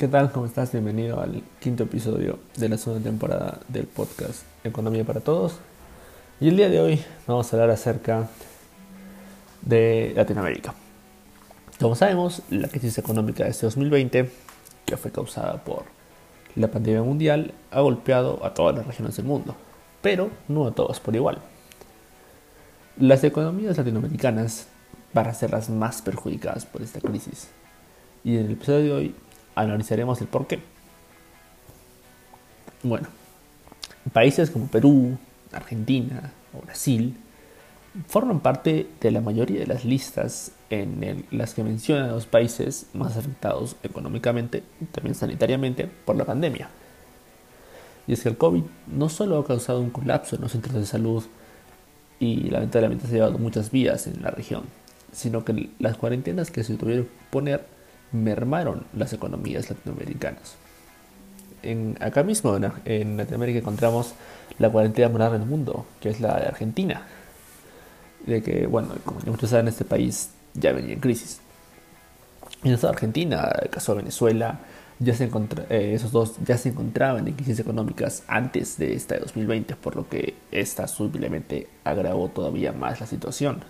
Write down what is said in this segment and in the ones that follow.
¿Qué tal? ¿Cómo estás? Bienvenido al quinto episodio de la segunda temporada del podcast Economía para Todos. Y el día de hoy vamos a hablar acerca de Latinoamérica. Como sabemos, la crisis económica de este 2020, que fue causada por la pandemia mundial, ha golpeado a todas las regiones del mundo, pero no a todas por igual. Las economías latinoamericanas van a ser las más perjudicadas por esta crisis. Y en el episodio de hoy analizaremos el por qué. Bueno, países como Perú, Argentina o Brasil forman parte de la mayoría de las listas en las que mencionan los países más afectados económicamente y también sanitariamente por la pandemia. Y es que el COVID no solo ha causado un colapso en los centros de salud y lamentablemente se ha llevado muchas vidas en la región, sino que las cuarentenas que se tuvieron que poner mermaron las economías latinoamericanas. En, acá mismo en, Latinoamérica encontramos la cuarentena larga del mundo, que es la de Argentina. De que, bueno, como muchos saben, este país ya venía en crisis. En esta Argentina, el caso de Venezuela, eh, esos dos ya se encontraban en crisis económicas antes de esta de 2020, por lo que esta súbitamente agravó todavía más la situación.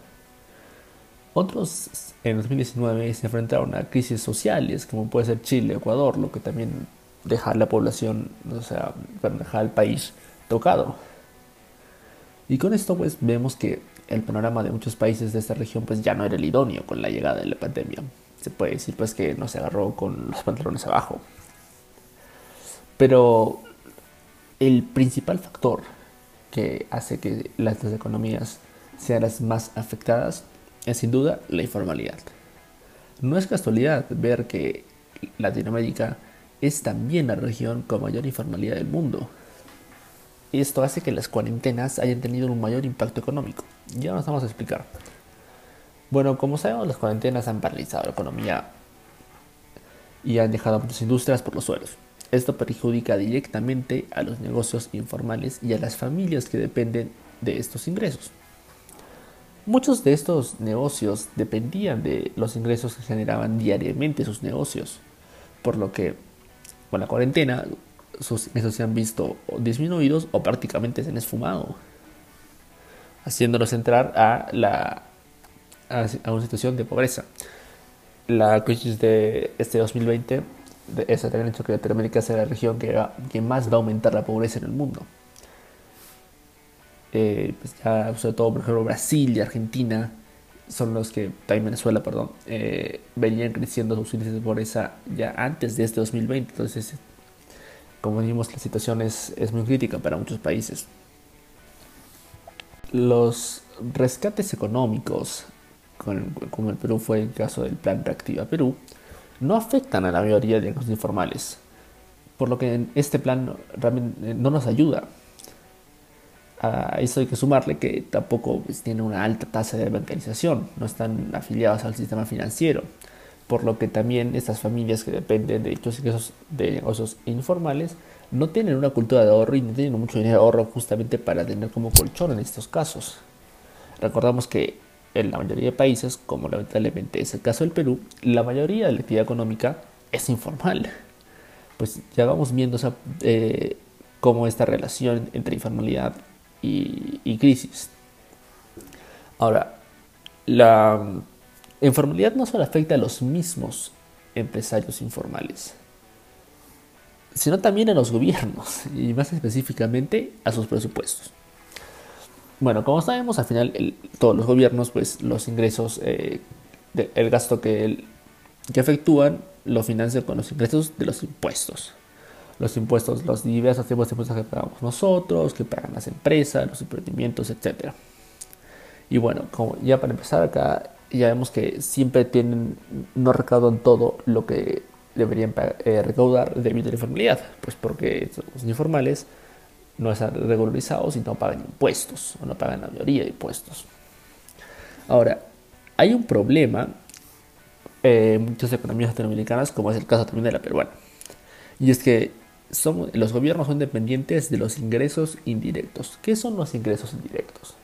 Otros en 2019 se enfrentaron a crisis sociales, como puede ser Chile, Ecuador, lo que también deja a la población, o sea, deja al país tocado. Y con esto pues vemos que el panorama de muchos países de esta región pues ya no era el idóneo con la llegada de la pandemia. Se puede decir pues que no se agarró con los pantalones abajo. Pero el principal factor que hace que las economías sean las más afectadas es sin duda la informalidad. No es casualidad ver que Latinoamérica es también la región con mayor informalidad del mundo. Esto hace que las cuarentenas hayan tenido un mayor impacto económico. Ya nos vamos a explicar. Bueno, como sabemos, las cuarentenas han paralizado la economía y han dejado a muchas industrias por los suelos. Esto perjudica directamente a los negocios informales y a las familias que dependen de estos ingresos. Muchos de estos negocios dependían de los ingresos que generaban diariamente sus negocios, por lo que con la cuarentena sus ingresos se han visto disminuidos o prácticamente se han esfumado, haciéndolos entrar a, la, a, una situación de pobreza. La crisis de este 2020 es también hecho que Latinoamérica sea la región que, que más va a aumentar la pobreza en el mundo. Eh, pues ya, sobre todo por ejemplo Brasil y Argentina son los que, también Venezuela, perdón, eh, venían creciendo sus índices de pobreza ya antes de este 2020. Entonces, como vimos, la situación es, es muy crítica para muchos países. Los rescates económicos, como el Perú fue el caso del Plan Reactiva Perú, no afectan a la mayoría de los informales, por lo que este plan realmente no nos ayuda a eso hay que sumarle que tampoco pues, tiene una alta tasa de bancarización, no están afiliados al sistema financiero, por lo que también estas familias que dependen de dichos ingresos de negocios informales no tienen una cultura de ahorro y no tienen mucho dinero de ahorro justamente para tener como colchón en estos casos. Recordamos que en la mayoría de países, como lamentablemente es el caso del Perú, la mayoría de la actividad económica es informal. Pues ya vamos viendo eh, cómo esta relación entre informalidad y, crisis. Ahora, la informalidad no solo afecta a los mismos empresarios informales, sino también a los gobiernos y más específicamente a sus presupuestos. Bueno, como sabemos, al final todos los gobiernos, pues los ingresos, eh, el gasto que, que efectúan, lo financian con los ingresos de los impuestos los impuestos, los diversos tipos de impuestos que pagamos nosotros, que pagan las empresas, los emprendimientos, etc. Y bueno, como ya para empezar acá, ya vemos que siempre tienen, no recaudan todo lo que deberían eh, recaudar debido a la informalidad, pues porque los informales no están regularizados y no pagan impuestos, o no pagan la mayoría de impuestos. Ahora, hay un problema en muchas economías latinoamericanas, como es el caso también de la peruana, y es que los gobiernos son dependientes de los ingresos indirectos. ¿Qué son los ingresos indirectos?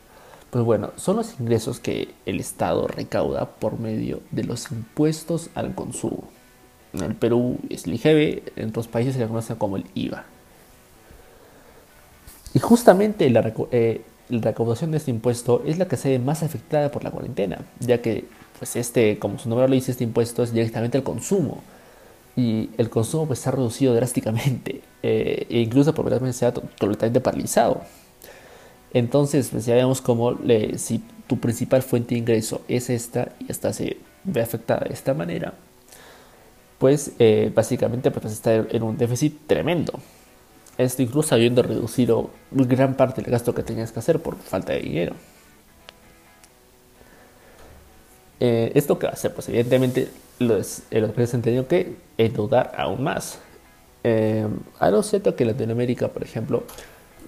Pues bueno, son los ingresos que el Estado recauda por medio de los impuestos al consumo. En el Perú es el IGB, en otros países se le conoce como el IVA. Y justamente la, eh, la, recaudación de este impuesto es la que se ve más afectada por la cuarentena, ya que, pues este, como su nombre lo dice, este impuesto es directamente al consumo. Y el consumo pues, se ha reducido drásticamente, eh, e incluso por verdad se ha totalmente paralizado. Entonces, pues ya vemos cómo si tu principal fuente de ingreso es esta y esta se ve afectada de esta manera, pues eh, básicamente pues, está en un déficit tremendo. Esto incluso habiendo reducido gran parte del gasto que tenías que hacer por falta de dinero. Eh, ¿Esto qué va a hacer? Pues evidentemente los, países han tenido que endeudar aún más. Eh, algo cierto que en Latinoamérica, por ejemplo,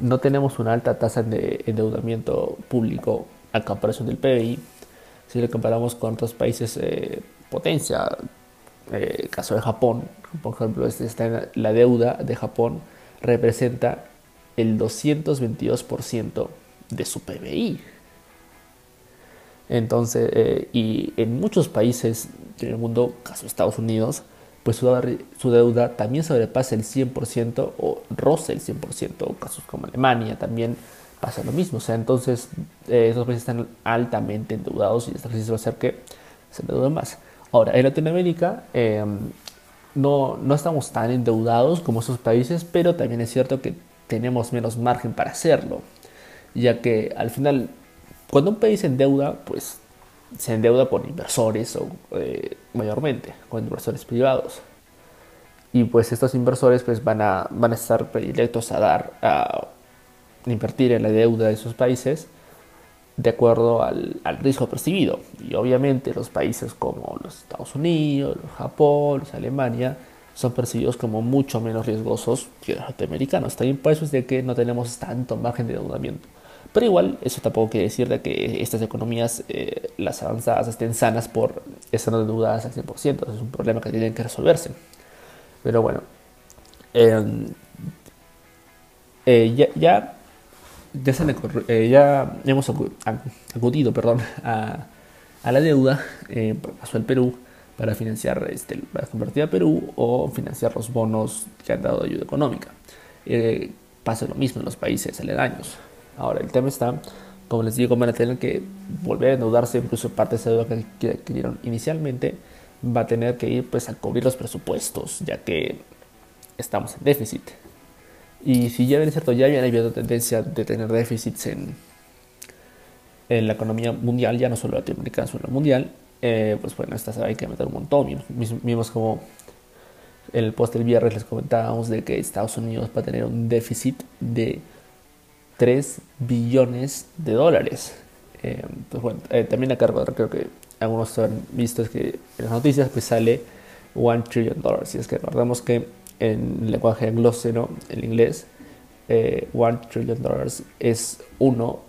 no tenemos una alta tasa de endeudamiento público a comparación del PBI. Si lo comparamos con otros países eh, potencia, eh, caso de Japón, por ejemplo, este está la deuda de Japón representa el 222% de su PBI. Entonces, eh, y en muchos países del mundo, caso Estados Unidos, pues su, deuda también sobrepasa el 100% o roza el 100%, casos como Alemania también pasa lo mismo. O sea, entonces eh, esos países están altamente endeudados y esta crisis va a hacer que se endeuden más. Ahora, en Latinoamérica em, no, no estamos tan endeudados como esos países, pero también es cierto que tenemos menos margen para hacerlo, ya que al final, cuando un país se endeuda, pues se endeuda con inversores o eh, mayormente con inversores privados y pues estos inversores pues van a van a estar predilectos a dar a invertir en la deuda de esos países de acuerdo al, al, riesgo percibido. Y obviamente los países como los Estados Unidos, los Japón, los Alemania, son percibidos como mucho menos riesgosos que los norteamericanos. También por eso es de que no tenemos tanto margen de endeudamiento. Pero igual, eso tampoco quiere decir de que estas economías, eh, las avanzadas, estén sanas por estar endeudadas al 100%. Es un problema que tienen que resolverse. Pero bueno, em, eh, ya, ya ya, eh, ya hemos acudido perdón, a, a la deuda, eh, pasó el Perú, para financiar este, para convertir a Perú o financiar los bonos que han dado ayuda económica. Eh, pasa lo mismo en los países aledaños. Ahora, el tema está, como les digo, van a tener que volver a endeudarse, incluso parte de esa deuda que adquirieron inicialmente va a tener que ir pues, a cubrir los presupuestos, ya que estamos en déficit. Y si ya bien es cierto, ya había habido tendencia de tener déficits en, en la economía mundial, ya no solo latinoamericana, sino mundial, eh, pues bueno, esta se va a incrementar un montón. Vimos como el post del viernes les comentábamos de que Estados Unidos va a tener un déficit de 3 billones de dólares. Eh, pues bueno, eh, también acá creo que algunos han visto es que en las noticias pues sale 1 trillion dólares. Y es que recordamos que en el lenguaje anglófono, en inglés, eh, one trillion dollars es uno,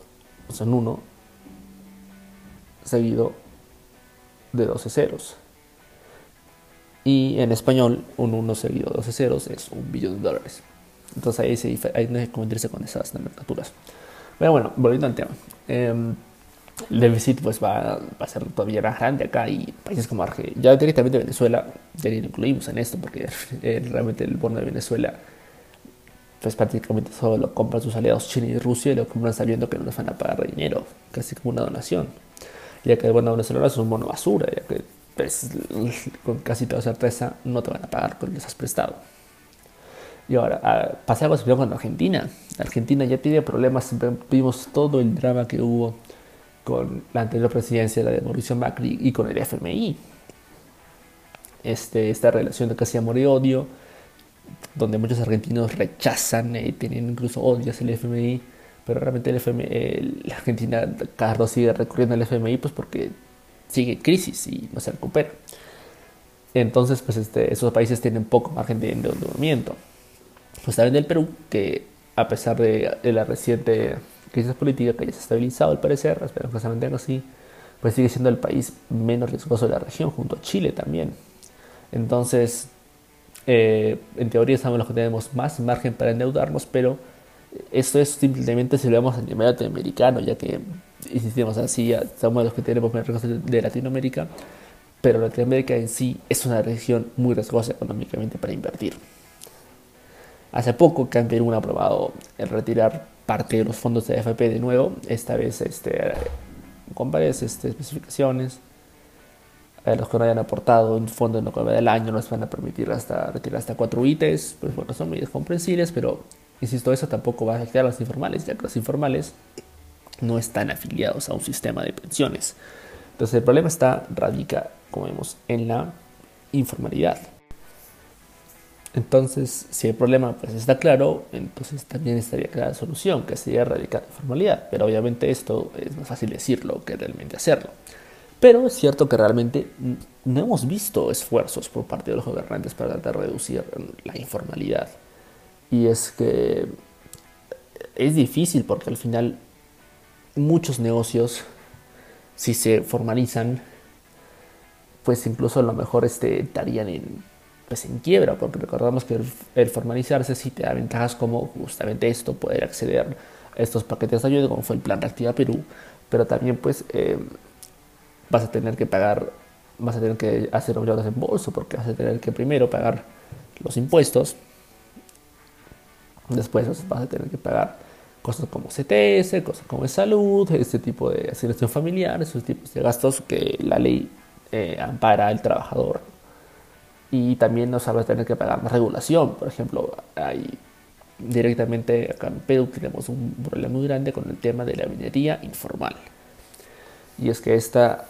son uno, seguido de 12 ceros. Y en español, un 1 seguido de 12 ceros es un billón de dólares. Entonces ahí, se, hay que convertirse con esas nomenclaturas. Pero bueno, volviendo al tema. Eh, el déficit pues va, a ser todavía más grande acá y países como Argentina, ya directamente Venezuela, ya lo incluimos en esto porque eh, realmente el bono de Venezuela pues prácticamente solo lo compran sus aliados China y Rusia y lo compran sabiendo que no les van a pagar dinero, casi como una donación. Ya que el bono venezolano es un bono basura, ya que pues, con casi toda certeza no te van a pagar porque les has prestado. Y ahora, ah, pasamos con Argentina. Argentina ya tiene problemas, vimos todo el drama que hubo con la anterior presidencia, la de Mauricio Macri, y con el FMI. Este, esta relación de casi amor y odio, donde muchos argentinos rechazan y tienen incluso odio hacia el FMI, pero realmente el FMI, la Argentina cada dos sigue recurriendo al FMI pues porque sigue en crisis y no se recupera. Entonces, pues este, esos países tienen poco margen de endeudamiento. Pues también del Perú, que a pesar de la reciente crisis política que ya se ha estabilizado al parecer, esperamos que se mantenga así, pues sigue siendo el país menos riesgoso de la región, junto a Chile también. Entonces, eh, en teoría sabemos que tenemos más margen para endeudarnos, pero esto es simplemente si lo vemos a nivel latinoamericano, ya que insistimos así, somos los que tenemos menos riesgos de Latinoamérica, pero Latinoamérica en sí es una región muy riesgosa económicamente para invertir. Hace poco Perú han aprobado el retirar parte de los fondos de AFP de nuevo, esta vez este, con varias este, especificaciones. A los que no hayan aportado un fondo en lo que va del año nos van a permitir hasta retirar hasta cuatro ITs, pues bueno, son medidas comprensibles, pero insisto, eso tampoco va a afectar a los informales, ya que los informales no están afiliados a un sistema de pensiones. Entonces el problema está, radica, como vemos, en la informalidad. Entonces, si el problema pues está claro, entonces también estaría clara la solución, que sería erradicar la informalidad. Pero obviamente esto es más fácil decirlo que realmente hacerlo. Pero es cierto que realmente no hemos visto esfuerzos por parte de los gobernantes para tratar de reducir la informalidad. Y es que es difícil porque al final muchos negocios, si se formalizan, pues incluso a lo mejor este, estarían en, pues en quiebra, porque recordamos que el, formalizarse sí te da ventajas como justamente esto, poder acceder a estos paquetes de ayuda, como fue el plan Reactiva Perú, pero también pues eh, vas a tener que pagar, vas a tener que hacer en bolso porque vas a tener que primero pagar los impuestos, después vas a tener que pagar cosas como CTS, cosas como salud, este tipo de asignación familiar, esos tipos de gastos que la ley eh, ampara al trabajador. Y también nos va a tener que pagar más regulación. Por ejemplo, hay directamente acá en Perú tenemos un problema muy grande con el tema de la minería informal. Y es que esta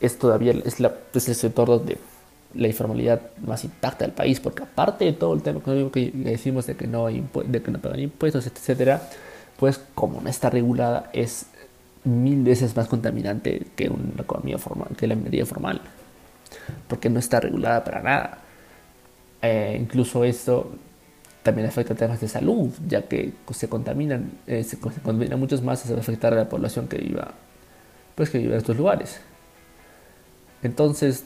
es todavía es, la, es el sector donde la informalidad más impacta al país, porque aparte de todo el tema que decimos de que no, hay de que no pagan impuestos, etcétera, pues como no está regulada es mil veces más contaminante que una economía formal, que la minería formal, porque no está regulada para nada. Eh, incluso esto también afecta temas de salud, ya que se contaminan, eh, se, contaminan muchos más, se va a afectar a la población que viva, pues que vive en estos lugares. Entonces,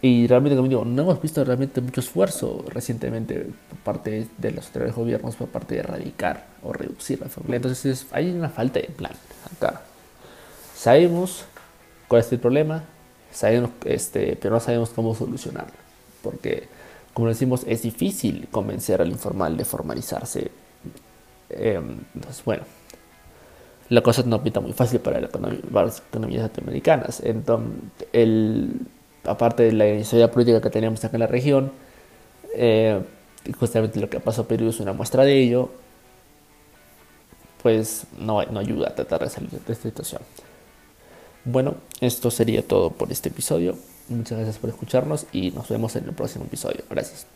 y realmente, como digo, no hemos visto realmente mucho esfuerzo recientemente por parte de los anteriores gobiernos por parte de erradicar o reducir la familia. Entonces hay una falta de plan acá. Sabemos cuál es el problema, sabemos, este, pero no sabemos cómo solucionarlo. Porque, como decimos, es difícil convencer al informal de formalizarse. Em, entonces, bueno, la cosa no pinta muy fácil para, las economías latinoamericanas. Entonces, el aparte de la inestabilidad política que tenemos acá en la región, eh, justamente lo que pasó en Perú es una muestra de ello, pues no, no ayuda a tratar de salir de esta situación. Bueno, esto sería todo por este episodio. Muchas gracias por escucharnos y nos vemos en el próximo episodio. Gracias.